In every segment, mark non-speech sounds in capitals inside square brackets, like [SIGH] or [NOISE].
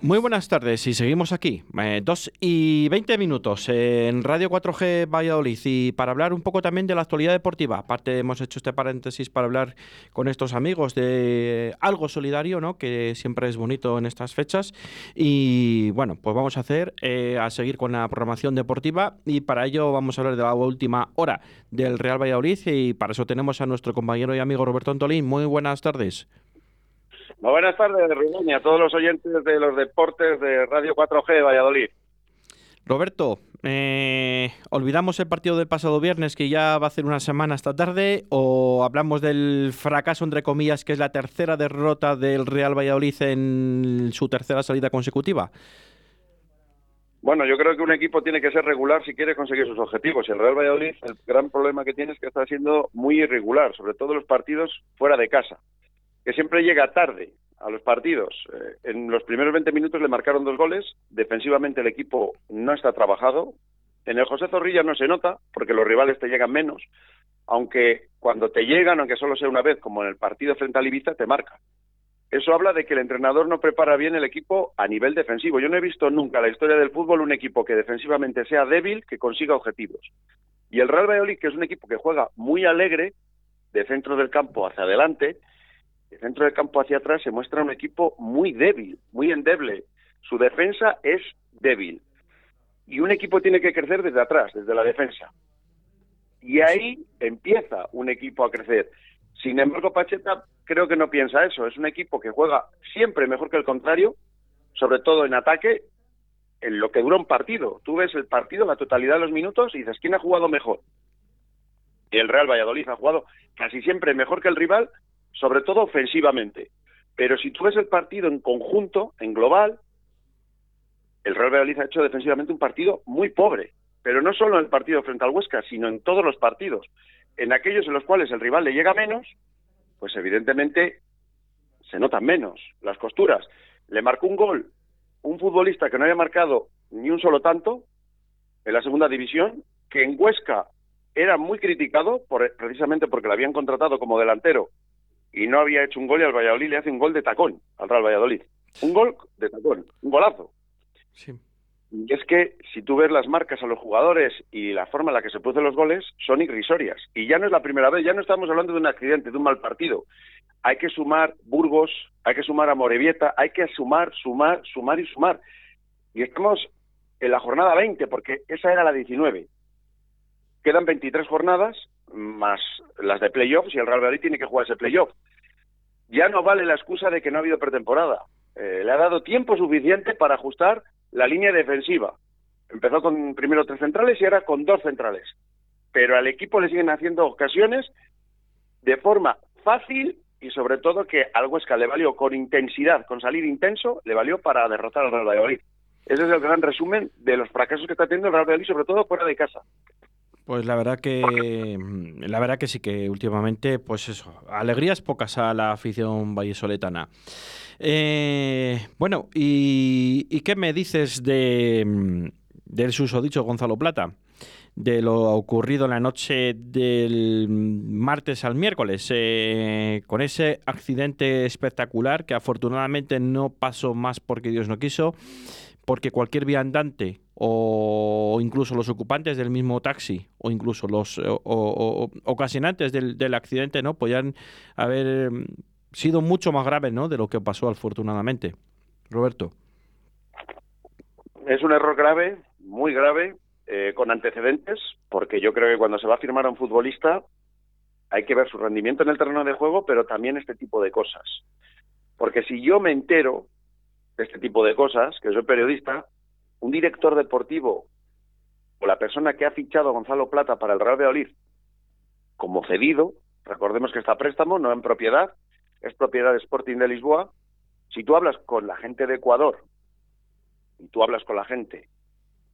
Muy buenas tardes y seguimos aquí, eh, dos y veinte minutos en Radio 4G Valladolid y para hablar un poco también de la actualidad deportiva. Aparte hemos hecho este paréntesis para hablar con estos amigos de algo solidario, ¿no? que siempre es bonito en estas fechas. Y bueno, pues vamos a hacer, eh, a seguir con la programación deportiva y para ello vamos a hablar de la última hora del Real Valladolid y para eso tenemos a nuestro compañero y amigo Roberto Antolín. Muy buenas tardes. Muy buenas tardes, Rubén, y a todos los oyentes de los deportes de Radio 4G de Valladolid. Roberto, eh, ¿olvidamos el partido del pasado viernes que ya va a ser una semana esta tarde o hablamos del fracaso, entre comillas, que es la tercera derrota del Real Valladolid en su tercera salida consecutiva? Bueno, yo creo que un equipo tiene que ser regular si quiere conseguir sus objetivos. Y el Real Valladolid, el gran problema que tiene es que está siendo muy irregular, sobre todo los partidos fuera de casa que siempre llega tarde a los partidos. Eh, en los primeros 20 minutos le marcaron dos goles, defensivamente el equipo no está trabajado. En el José Zorrilla no se nota, porque los rivales te llegan menos, aunque cuando te llegan, aunque solo sea una vez, como en el partido frente a Ibiza, te marca. Eso habla de que el entrenador no prepara bien el equipo a nivel defensivo. Yo no he visto nunca en la historia del fútbol un equipo que defensivamente sea débil, que consiga objetivos. Y el Real Valladolid, que es un equipo que juega muy alegre, de centro del campo hacia adelante, el centro del campo hacia atrás se muestra un equipo muy débil, muy endeble. Su defensa es débil. Y un equipo tiene que crecer desde atrás, desde la defensa. Y ahí empieza un equipo a crecer. Sin embargo, Pacheta creo que no piensa eso. Es un equipo que juega siempre mejor que el contrario, sobre todo en ataque, en lo que dura un partido. Tú ves el partido, la totalidad de los minutos, y dices, ¿quién ha jugado mejor? El Real Valladolid ha jugado casi siempre mejor que el rival sobre todo ofensivamente. Pero si tú ves el partido en conjunto, en global, el Real Valladolid ha hecho defensivamente un partido muy pobre. Pero no solo en el partido frente al Huesca, sino en todos los partidos. En aquellos en los cuales el rival le llega menos, pues evidentemente se notan menos las costuras. Le marcó un gol un futbolista que no había marcado ni un solo tanto en la segunda división, que en Huesca era muy criticado por, precisamente porque lo habían contratado como delantero y no había hecho un gol y al Valladolid le hace un gol de tacón al Real Valladolid. Un gol de tacón, un golazo. Sí. Y es que si tú ves las marcas a los jugadores y la forma en la que se producen los goles, son irrisorias. Y ya no es la primera vez, ya no estamos hablando de un accidente, de un mal partido. Hay que sumar Burgos, hay que sumar a Morevieta, hay que sumar, sumar, sumar y sumar. Y estamos en la jornada 20, porque esa era la 19. Quedan 23 jornadas más las de playoffs y el Real Madrid tiene que jugar ese playoff. Ya no vale la excusa de que no ha habido pretemporada. Eh, le ha dado tiempo suficiente para ajustar la línea defensiva. Empezó con primero tres centrales y ahora con dos centrales. Pero al equipo le siguen haciendo ocasiones de forma fácil y sobre todo que al Huesca le valió con intensidad, con salir intenso, le valió para derrotar al Real Valladolid. Ese es el gran resumen de los fracasos que está teniendo el Real Valladolid, sobre todo fuera de casa. Pues la verdad que mm, la verdad que sí que últimamente, pues eso, alegrías pocas a la afición vallesoletana. Eh, bueno, y, qué me dices de mm, del susodicho Gonzalo Plata? de lo ocurrido en la noche del martes al miércoles, eh, con ese accidente espectacular que afortunadamente no pasó más porque Dios no quiso, porque cualquier viandante o incluso los ocupantes del mismo taxi o incluso los ocasionantes del, accidente no podían haber mm, sido mucho más graves no de lo que pasó afortunadamente. Roberto. Es un error grave muy grave eh, con antecedentes porque yo creo que cuando se va a firmar a un futbolista hay que ver su rendimiento en el terreno de juego pero también este tipo de cosas. Porque si yo me entero de este tipo de cosas que soy periodista un director deportivo o la persona que ha fichado a Gonzalo Plata para el Real Valladolid como cedido, recordemos que está préstamo, no en propiedad, es propiedad de Sporting de Lisboa, si tú hablas con la gente de Ecuador y tú hablas con la gente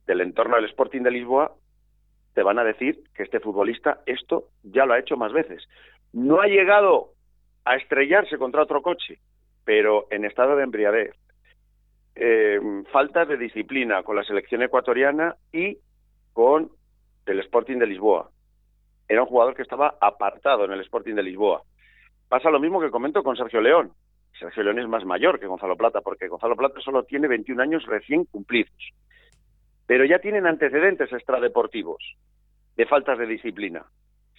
del entorno del Sporting de Lisboa, te van a decir que este futbolista esto ya lo ha hecho más veces. No ha llegado a estrellarse contra otro coche, pero en estado de embriaguez, eh, falta de disciplina con la selección ecuatoriana y con el Sporting de Lisboa. Era un jugador que estaba apartado en el Sporting de Lisboa. Pasa lo mismo que comento con Sergio León. Sergio León es más mayor que Gonzalo Plata, porque Gonzalo Plata solo tiene 21 años recién cumplidos. Pero ya tienen antecedentes extradeportivos de faltas de disciplina.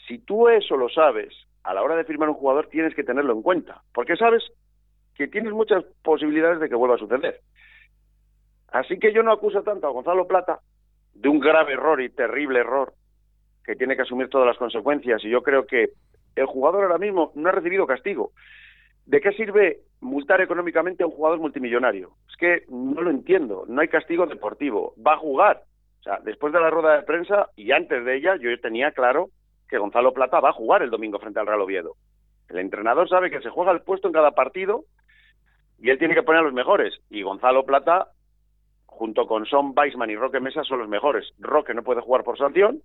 Si tú eso lo sabes, a la hora de firmar un jugador tienes que tenerlo en cuenta, porque sabes que tienes muchas posibilidades de que vuelva a suceder. Así que yo no acuso tanto a Gonzalo Plata de un grave error y terrible error que tiene que asumir todas las consecuencias y yo creo que el jugador ahora mismo no ha recibido castigo. ¿De qué sirve multar económicamente a un jugador multimillonario? Es que no lo entiendo, no hay castigo deportivo, va a jugar. O sea, después de la rueda de prensa y antes de ella yo tenía claro que Gonzalo Plata va a jugar el domingo frente al Real Oviedo. El entrenador sabe que se juega el puesto en cada partido y él tiene que poner a los mejores. Y Gonzalo Plata, junto con Son Weisman y Roque Mesa, son los mejores. Roque no puede jugar por sanción,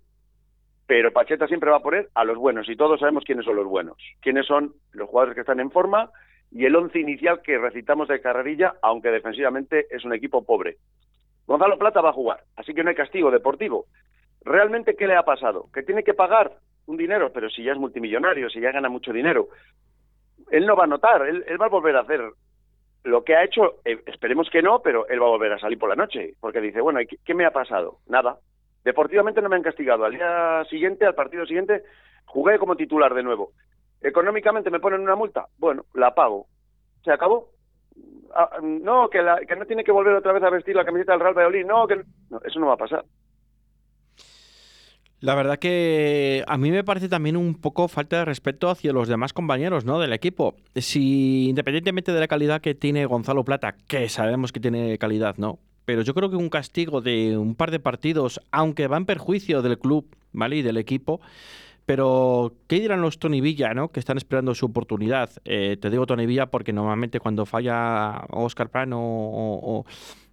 pero Pacheta siempre va a poner a los buenos y todos sabemos quiénes son los buenos, quiénes son los jugadores que están en forma y el once inicial que recitamos de carrerilla, aunque defensivamente es un equipo pobre. Gonzalo Plata va a jugar, así que no hay castigo deportivo. ¿Realmente qué le ha pasado? Que tiene que pagar un dinero, pero si ya es multimillonario, si ya gana mucho dinero, él no va a notar, él, va a volver a hacer lo que ha hecho, eh, esperemos que no, pero él va a volver a salir por la noche, porque dice, bueno, qué me ha pasado? Nada, Deportivamente no me han castigado. Al día siguiente, al partido siguiente, jugué como titular de nuevo. Económicamente me ponen una multa. Bueno, la pago. Se acabó. Ah, no, que, que no tiene que volver otra vez a vestir la camiseta del Real Valladolid. No, que no, eso no va a pasar. La verdad que a mí me parece también un poco falta de respeto hacia los demás compañeros ¿no? del equipo. Si independientemente de la calidad que tiene Gonzalo Plata, que sabemos que tiene calidad, ¿no? pero yo creo que un castigo de un par de partidos, aunque va en perjuicio del club, ¿vale? Y del equipo, pero, ¿qué dirán los Tony Villa, ¿no? que están esperando su oportunidad? Eh, te digo Tony Villa porque normalmente cuando falla Oscar Plano o,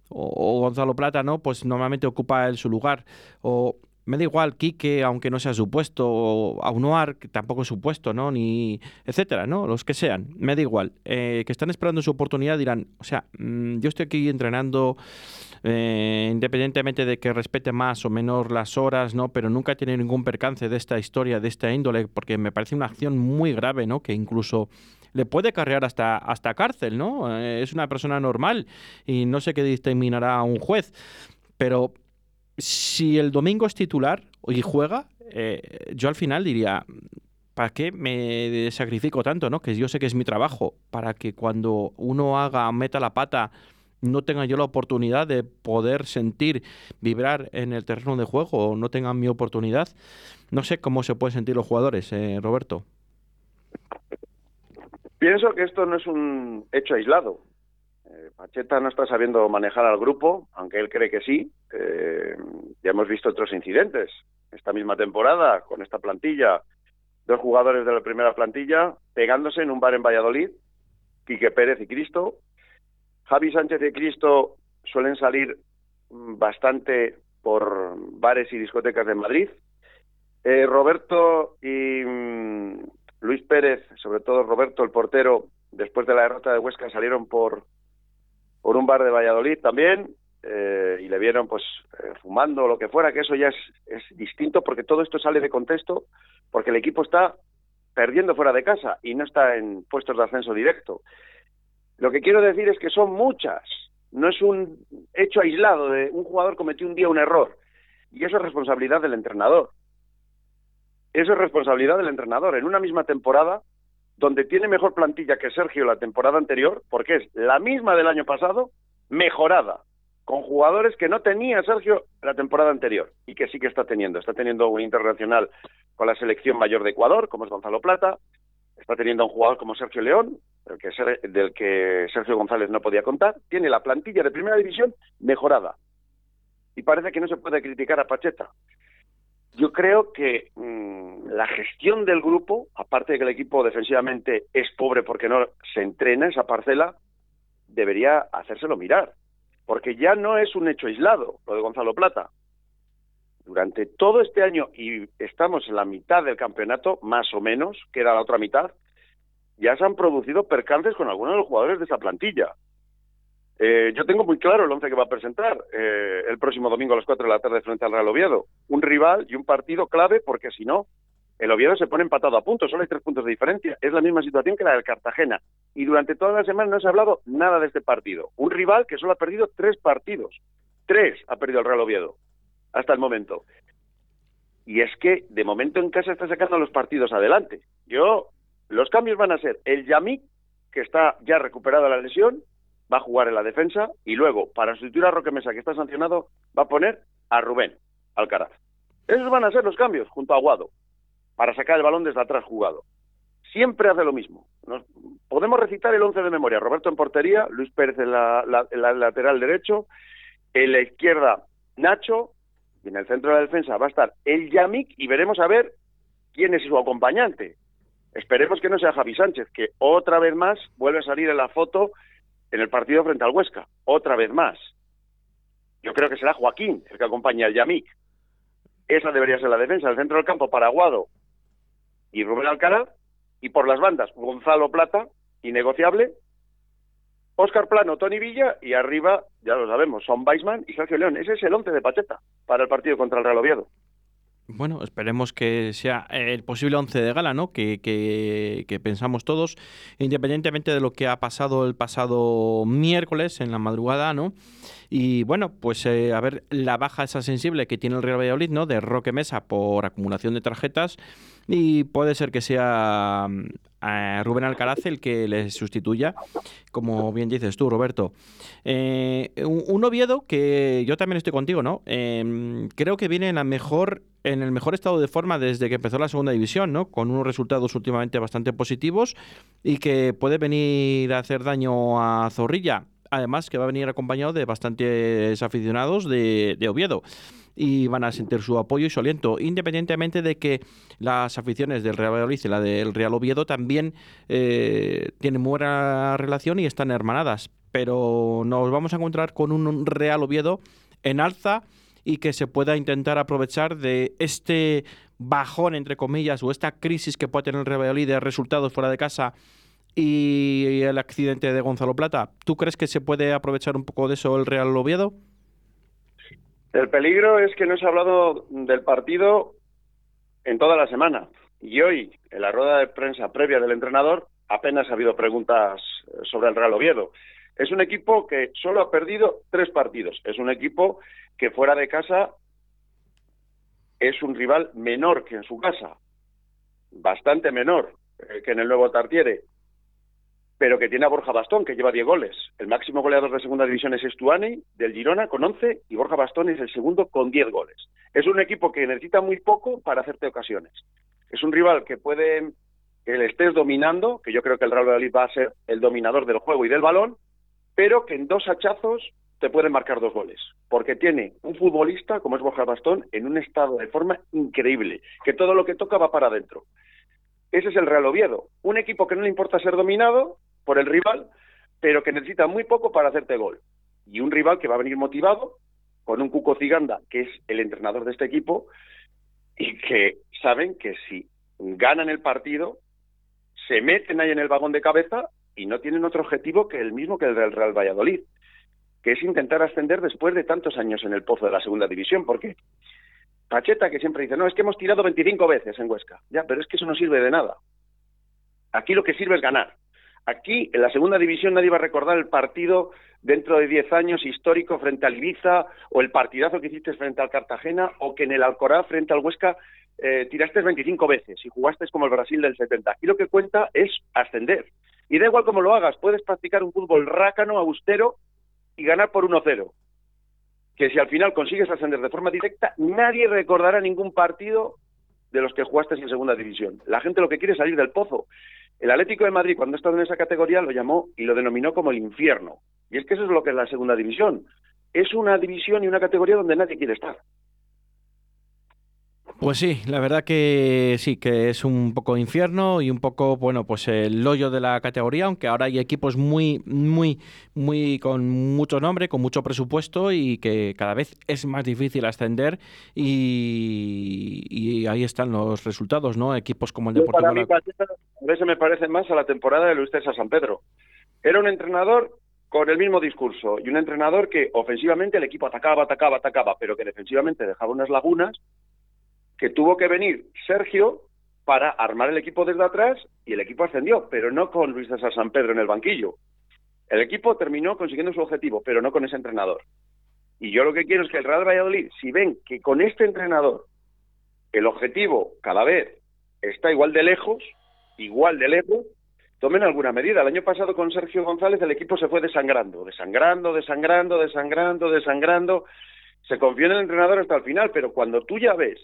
Gonzalo Plata, ¿no? pues normalmente ocupa él su lugar. O me da igual Quique, aunque no sea su puesto, o que tampoco es su puesto, ¿no? Ni, etcétera, ¿no? Los que sean, me da igual. Eh, que están esperando su oportunidad dirán, o sea, mm, yo estoy aquí entrenando eh, independientemente de que respete más o menos las horas, ¿no? Pero nunca tenido ningún percance de esta historia, de esta índole, porque me parece una acción muy grave, ¿no? Que incluso le puede carrear hasta, hasta cárcel, ¿no? Eh, es una persona normal y no sé qué determinará un juez. Pero si el domingo es titular y juega, eh, yo al final diría, ¿para qué me sacrifico tanto? ¿no? Que yo sé que es mi trabajo, para que cuando uno haga, meta la pata, no tenga yo la oportunidad de poder sentir, vibrar en el terreno de juego, o no tenga mi oportunidad. No sé cómo se pueden sentir los jugadores, eh, Roberto. Pienso que esto no es un hecho aislado. Eh, Pacheta no está sabiendo manejar al grupo, aunque él cree que sí. Eh, ya hemos visto otros incidentes. Esta misma temporada, con esta plantilla, dos jugadores de la primera plantilla pegándose en un bar en Valladolid, Quique Pérez y Cristo. Javi Sánchez y Cristo suelen salir bastante por bares y discotecas de Madrid. Eh, Roberto y mm, Luis Pérez, sobre todo Roberto, el portero, después de la derrota de Huesca, salieron por por un bar de Valladolid también eh, y le vieron pues eh, fumando o lo que fuera, que eso ya es, es distinto porque todo esto sale de contexto porque el equipo está perdiendo fuera de casa y no está en puestos de ascenso directo. Lo que quiero decir es que son muchas, no es un hecho aislado de un jugador cometió un día un error y eso es responsabilidad del entrenador. Eso es responsabilidad del entrenador. En una misma temporada donde tiene mejor plantilla que Sergio la temporada anterior, porque es la misma del año pasado, mejorada, con jugadores que no tenía Sergio la temporada anterior y que sí que está teniendo. Está teniendo un internacional con la selección mayor de Ecuador, como es Gonzalo Plata, está teniendo un jugador como Sergio León, del que Sergio González no podía contar, tiene la plantilla de primera división mejorada. Y parece que no se puede criticar a Pacheta. Yo creo que mm, la gestión del grupo, aparte de que el equipo defensivamente es pobre porque no se entrena esa parcela, debería hacérselo mirar. Porque ya no es un hecho aislado lo de Gonzalo Plata. Durante todo este año, y estamos en la mitad del campeonato, más o menos, que era la otra mitad, ya se han producido percances con algunos de los jugadores de esa plantilla. Eh, yo tengo muy claro el once que va a presentar eh, el próximo domingo a las 4 de la tarde frente al Real Oviedo. Un rival y un partido clave porque si no, El Oviedo se pone empatado a puntos, solo hay tres puntos de diferencia. Es la misma situación que la del Cartagena. Y durante toda la semana no se ha hablado nada de este partido. Un rival que solo ha perdido tres partidos. Tres ha perdido el Real Oviedo hasta el momento. Y es que de momento en casa está sacando los partidos adelante. Yo, los cambios van a ser el Yamik, que está ya recuperado la lesión, va a jugar en la defensa, y luego, para sustituir a Roque Mesa, que está sancionado, va a poner a Rubén Alcaraz. Esos van a ser los cambios, junto a Aguado, para sacar el balón desde atrás jugado. Siempre hace lo mismo. podemos recitar el once de memoria. Roberto en portería, Luis Pérez en la, lateral derecho, en la izquierda Nacho, y en el centro de la defensa va a estar el Yamik y veremos a ver quién es su acompañante. Esperemos que no sea Javi Sánchez, que otra vez más vuelve a salir en la foto en el partido frente al Huesca. Otra vez más. Yo creo que será Joaquín el que acompaña al Yamik. Esa debería ser la defensa. El centro del campo, Paraguado y Rubén Alcaraz. Y por las bandas, Gonzalo Plata, innegociable. Óscar Plano, Tony Villa y arriba, ya lo sabemos, son Weisman y Sergio León. Ese es el once de Pacheta para el partido contra el Real Oviedo. Bueno, esperemos que sea el posible once de gala, ¿no? Que, que, pensamos todos, independientemente de lo que ha pasado el pasado miércoles en la madrugada, ¿no? Y bueno, pues eh, a ver la baja esa sensible que tiene el Real Valladolid, ¿no? De Roque Mesa por acumulación de tarjetas y puede ser que sea mm, Rubén Alcaraz el que le sustituya, como bien dices tú, Roberto. Eh, un, Oviedo que yo también estoy contigo, ¿no? Em, creo que viene en la mejor en el mejor estado de forma desde que empezó la segunda división, ¿no? Con unos resultados últimamente bastante positivos y que puede venir a hacer daño a Zorrilla. Además que va a venir acompañado de bastantes aficionados de Oviedo y van a sentir su apoyo y su aliento, independientemente de que las aficiones del Real Valladolid y la del Real Oviedo también eh, tienen buena relación y están hermanadas. Pero nos vamos a encontrar con un Real Oviedo en alza y que se pueda intentar aprovechar de este bajón, entre comillas, o esta crisis que puede tener el Real Valladolid de resultados fuera de casa y el accidente de Gonzalo Plata. ¿Tú crees que se puede aprovechar un poco de eso el Real Oviedo? El peligro es que no se ha hablado del partido en toda la semana. Y hoy, en la rueda de prensa previa del entrenador, apenas ha habido preguntas sobre el Real Oviedo. Es un equipo que solo ha perdido tres partidos. Es un equipo que fuera de casa es un rival menor que en su casa. Bastante menor eh, que en el nuevo Tartiere pero que tiene a Borja Bastón, que lleva 10 goles. El máximo goleador de segunda división es Estuani, del Girona, con 11, y Borja Bastón es el segundo con 10 goles. Es un equipo que necesita muy poco para hacerte ocasiones. Es un rival que puede que le estés dominando, que yo creo que el Real Madrid va a ser el dominador del juego y del balón, pero que en dos hachazos te pueden marcar dos goles, porque tiene un futbolista como es Borja Bastón en un estado de forma increíble, que todo lo que toca va para adentro. Ese es el Real Oviedo, un equipo que no le importa ser dominado, por el rival, pero que necesita muy poco para hacerte gol. Y un rival que va a venir motivado, con un Cuco Ciganda, que es el entrenador de este equipo, y que saben que si ganan el partido, se meten ahí en el vagón de cabeza y no tienen otro objetivo que el mismo que el del Real Valladolid, que es intentar ascender después de tantos años en el pozo de la segunda división, porque Pacheta que siempre dice, no, es que hemos tirado 25 veces en Huesca, ya, pero es que eso no sirve de nada. Aquí lo que sirve es ganar. Aquí, en la segunda división, nadie va a recordar el partido dentro de 10 años histórico frente al Ibiza, o el partidazo que hiciste frente al Cartagena, o que en el Alcorá frente al Huesca eh, tiraste 25 veces y jugaste como el Brasil del 70. Aquí lo que cuenta es ascender. Y da igual cómo lo hagas, puedes practicar un fútbol rácano, austero, y ganar por 1-0. Que si al final consigues ascender de forma directa, nadie recordará ningún partido de los que jugaste en segunda división. La gente lo que quiere es salir del pozo. El Atlético de Madrid, cuando ha estado en esa categoría, lo llamó y lo denominó como el infierno. Y es que eso es lo que es la segunda división. Es una división y una categoría donde nadie quiere estar. Pues sí, la verdad que sí, que es un poco infierno y un poco, bueno, pues el hoyo de la categoría, aunque ahora hay equipos muy, muy, muy con mucho nombre, con mucho presupuesto y que cada vez es más difícil ascender y, ahí están los resultados, ¿no? Equipos como el Deportivo... Para mí, a veces me parece más a la temporada de Luis César San Pedro. Era un entrenador con el mismo discurso y un entrenador que ofensivamente el equipo atacaba, atacaba, atacaba, pero que defensivamente dejaba unas lagunas que tuvo que venir Sergio para armar el equipo desde atrás y el equipo ascendió, pero no con Luis César San Pedro en el banquillo. El equipo terminó consiguiendo su objetivo, pero no con ese entrenador. Y yo lo que quiero es que el Real Valladolid, si ven que con este entrenador el objetivo cada vez está igual de lejos, igual de lejos, tomen alguna medida. El año pasado con Sergio González el equipo se fue desangrando, desangrando, desangrando, desangrando, desangrando. Se confió en el entrenador hasta el final, pero cuando tú ya ves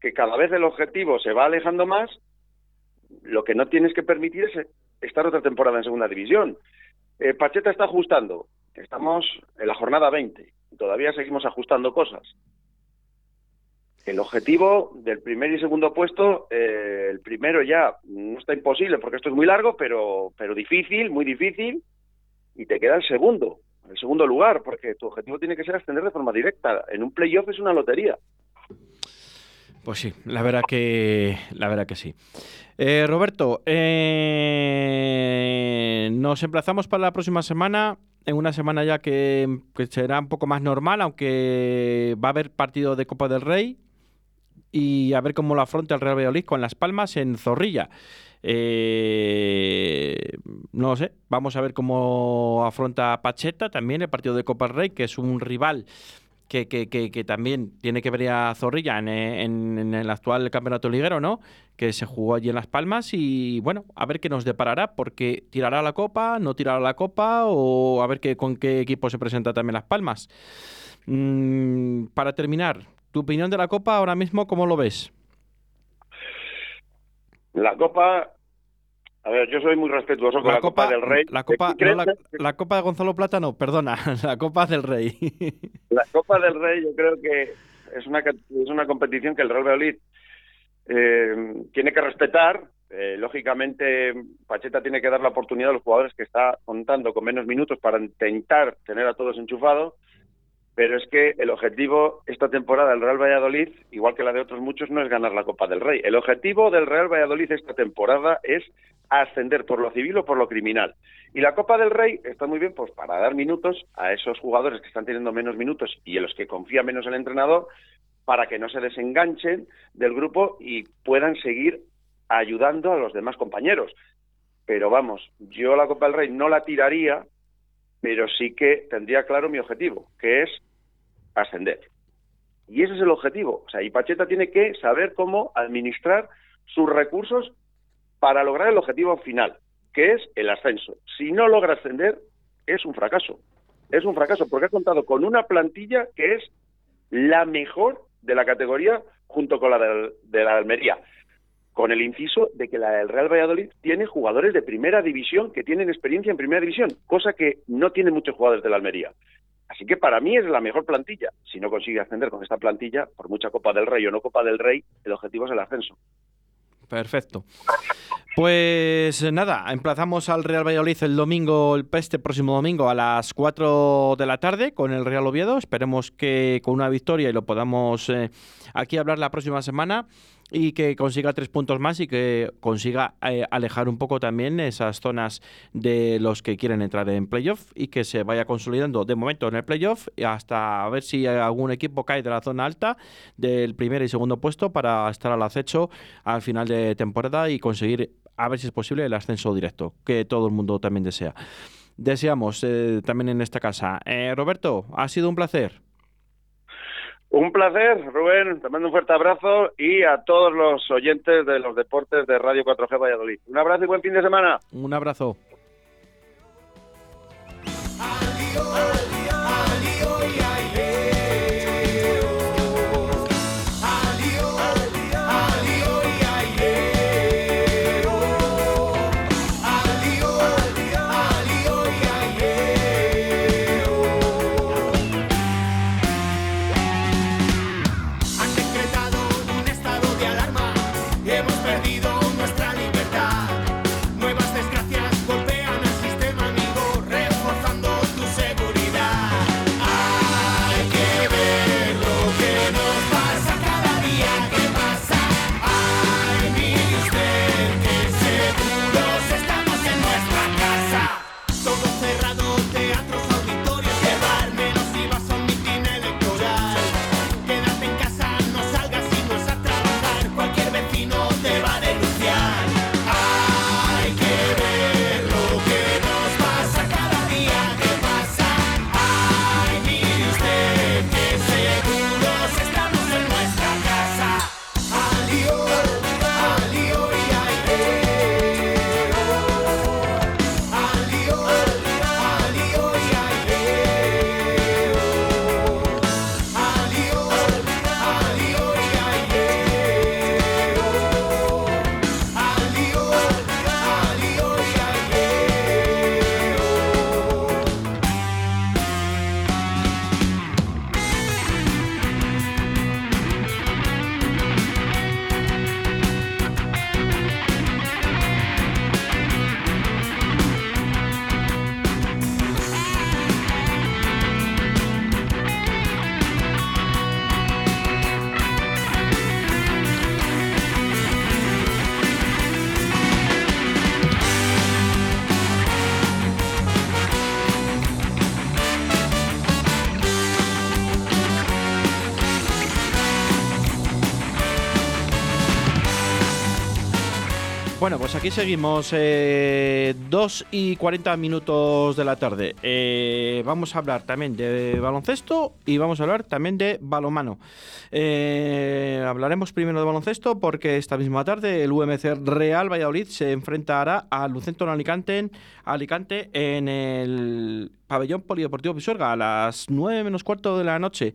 que cada vez el objetivo se va alejando más, lo que no tienes que permitir es estar otra temporada en segunda división. Eh, Pacheta está ajustando, estamos en la jornada 20 y todavía seguimos ajustando cosas. El objetivo del primer y segundo puesto, eh, el primero ya no está imposible porque esto es muy largo, pero, pero difícil, muy difícil, y te queda el segundo, el segundo lugar, porque tu objetivo tiene que ser ascender de forma directa. En un playoff es una lotería. Pues sí, la verdad que, la verdad que sí. Eh, Roberto, eh, nos emplazamos para la próxima semana, en una semana ya que, será un poco más normal, aunque va a haber partido de Copa del Rey y a ver cómo lo afronta el Real Valladolid con Las Palmas en Zorrilla. Eh, no sé, vamos a ver cómo afronta Pacheta también el partido de Copa del Rey, que es un rival que, que, que, también tiene que ver a Zorrilla en, el actual campeonato liguero, ¿no? Que se jugó allí en Las Palmas y bueno, a ver qué nos deparará, porque tirará la copa, no tirará la copa o a ver qué, con qué equipo se presenta también Las Palmas. Mm, para terminar, tu opinión de la copa ahora mismo, ¿cómo lo ves? La copa a ver, yo soy muy respetuoso con la, Copa, del Rey. La Copa, la, Copa de Gonzalo Plata no, perdona, [LAUGHS] la Copa del Rey. [LAUGHS] La Copa del Rey yo creo que es una, es una competición que el Real Valladolid eh, tiene que respetar. Eh, lógicamente, Pacheta tiene que dar la oportunidad a los jugadores que está contando con menos minutos para intentar tener a todos enchufados pero es que el objetivo esta temporada del Real Valladolid, igual que la de otros muchos, no es ganar la Copa del Rey. El objetivo del Real Valladolid esta temporada es ascender por lo civil o por lo criminal. Y la Copa del Rey está muy bien pues para dar minutos a esos jugadores que están teniendo menos minutos y en los que confía menos el entrenador para que no se desenganchen del grupo y puedan seguir ayudando a los demás compañeros. Pero vamos, yo la Copa del Rey no la tiraría, pero sí que tendría claro mi objetivo, que es ascender. Y ese es el objetivo. O sea, y Pacheta tiene que saber cómo administrar sus recursos para lograr el objetivo final, que es el ascenso. Si no logra ascender, es un fracaso. Es un fracaso porque ha contado con una plantilla que es la mejor de la categoría junto con la de, de la Almería con el inciso de que la del Real Valladolid tiene jugadores de primera división que tienen experiencia en primera división, cosa que no tienen muchos jugadores de la Almería. Así que para mí es la mejor plantilla. Si no consigue ascender con esta plantilla, por mucha Copa del Rey o no Copa del Rey, el objetivo es el ascenso. Perfecto. Pues nada, emplazamos al Real Valladolid el domingo, este próximo domingo a las 4 de la tarde con el Real Oviedo. Esperemos que con una victoria y lo podamos eh, aquí hablar la próxima semana y que consiga tres puntos más y que consiga eh, alejar un poco también esas zonas de los que quieren entrar en playoff y que se vaya consolidando de momento en el playoff hasta a ver si algún equipo cae de la zona alta del primer y segundo puesto para estar al acecho al final de temporada y conseguir a ver si es posible el ascenso directo que todo el mundo también desea. Deseamos eh, también en esta casa. Eh, Roberto, ha sido un placer. Un placer, Rubén. Te mando un fuerte abrazo y a todos los oyentes de los deportes de Radio 4G Valladolid. Un abrazo y buen fin de semana. Un abrazo. Adiós, adiós, adiós. Bueno, pues aquí seguimos, eh, 2 y 40 minutos de la tarde. Eh, vamos a hablar también de baloncesto y vamos a hablar también de balomano. Eh, hablaremos primero de baloncesto porque esta misma tarde el UMC Real Valladolid se enfrentará al Lucento Alicante, Alicante en el pabellón polideportivo Pisuerga a las 9 menos cuarto de la noche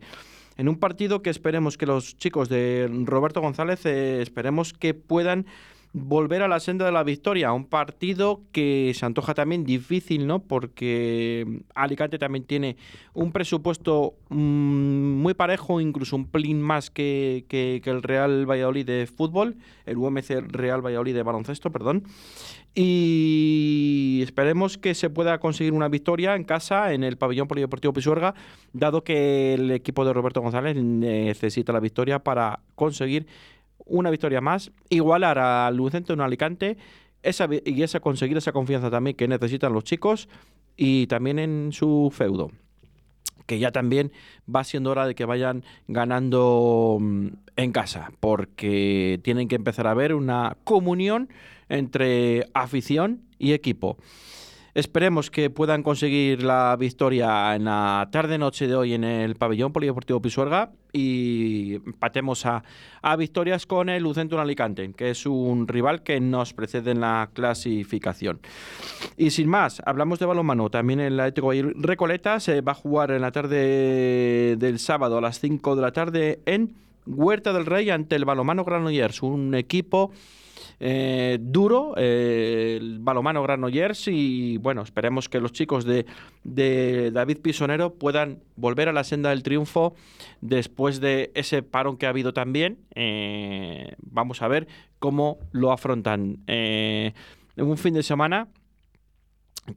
en un partido que esperemos que los chicos de Roberto González eh, esperemos que puedan volver a la senda de la victoria. Un partido que se antoja también difícil, ¿no? Porque Alicante también tiene un presupuesto mm, muy parejo, incluso un plin más que, que, el Real Valladolid de fútbol, el UMC Real Valladolid de baloncesto, perdón. Y esperemos que se pueda conseguir una victoria en casa, en el pabellón polideportivo Pisuerga, dado que el equipo de Roberto González necesita la victoria para conseguir una victoria más, igualar al Lucente en Alicante esa, y esa, conseguir esa confianza también que necesitan los chicos y también en su feudo que ya también va siendo hora de que vayan ganando mm, en casa, porque tienen que empezar a ver una comunión entre afición y equipo. Esperemos que puedan conseguir la victoria en la tarde-noche de hoy en el pabellón polideportivo Pisuerga y empatemos a, victorias con el Lucentum Alicante, que es un rival que nos precede en la clasificación. Y sin más, hablamos de balonmano. También el Atlético Recoleta se va a jugar en la tarde del sábado a las 5 de la tarde en Huerta del Rey ante el balonmano Granollers, un equipo eh, duro, eh, el balomano Granollers y bueno, esperemos que los chicos de, David Pisonero puedan volver a la senda del triunfo después de ese parón que ha habido también. Eh, vamos a ver cómo lo afrontan. en un fin de semana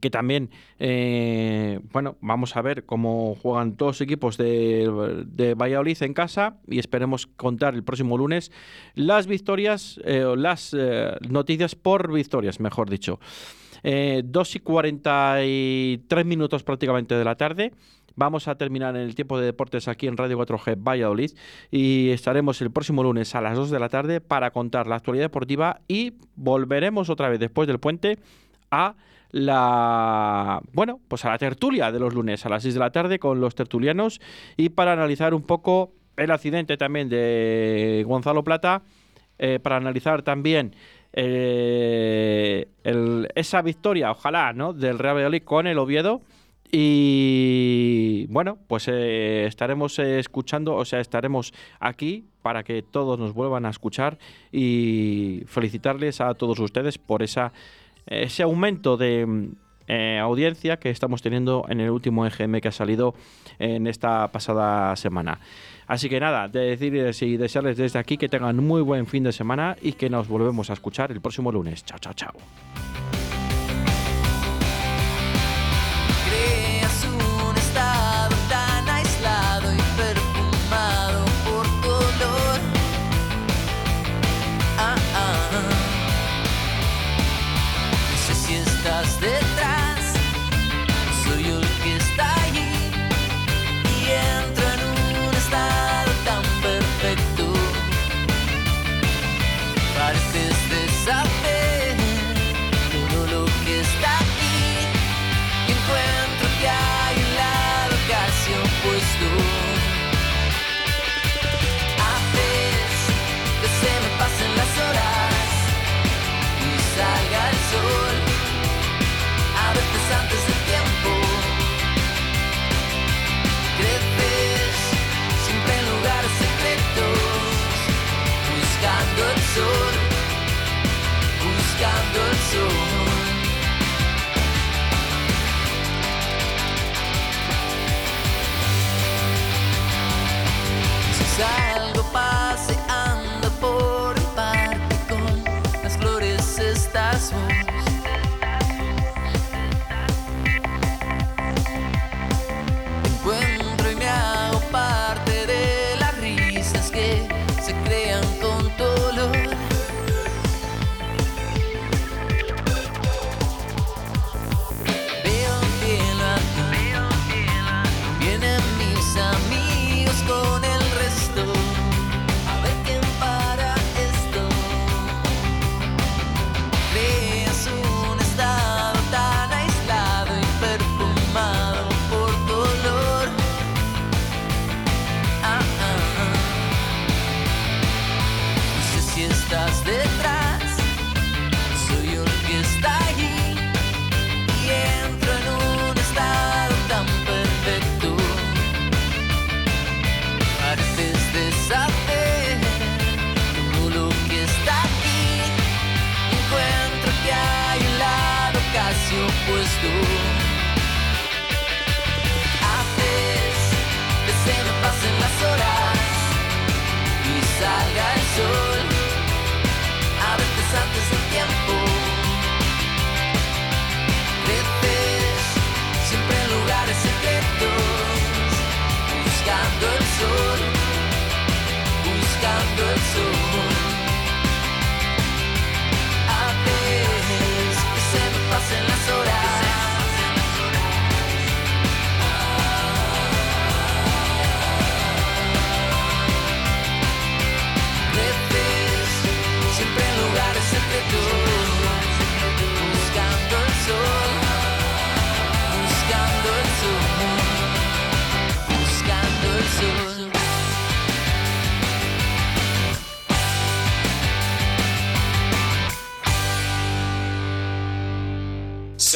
que también, eh, bueno, vamos a ver cómo juegan todos los equipos de, Valladolid en casa y esperemos contar el próximo lunes las victorias, eh, las eh, noticias por victorias, mejor dicho. 2 y 43 minutos prácticamente de la tarde. Vamos a terminar en el tiempo de deportes aquí en Radio 4G Valladolid y estaremos el próximo lunes a las 2 de la tarde para contar la actualidad deportiva y volveremos otra vez después del puente a la bueno, pues a la tertulia de los lunes a las 6 de la tarde con los tertulianos y para analizar un poco el accidente también de Gonzalo Plata, eh, para analizar también eh, esa victoria, ojalá, ¿no? del Real Valladolid con el Oviedo. Y bueno, pues eh, estaremos escuchando, o sea, estaremos aquí para que todos nos vuelvan a escuchar y felicitarles a todos ustedes por esa ese aumento de eh, audiencia que estamos teniendo en el último EGM que ha salido en esta pasada semana. Así que nada, de decirles y desearles desde aquí que tengan muy buen fin de semana y que nos volvemos a escuchar el próximo lunes. Chao, chao, chao.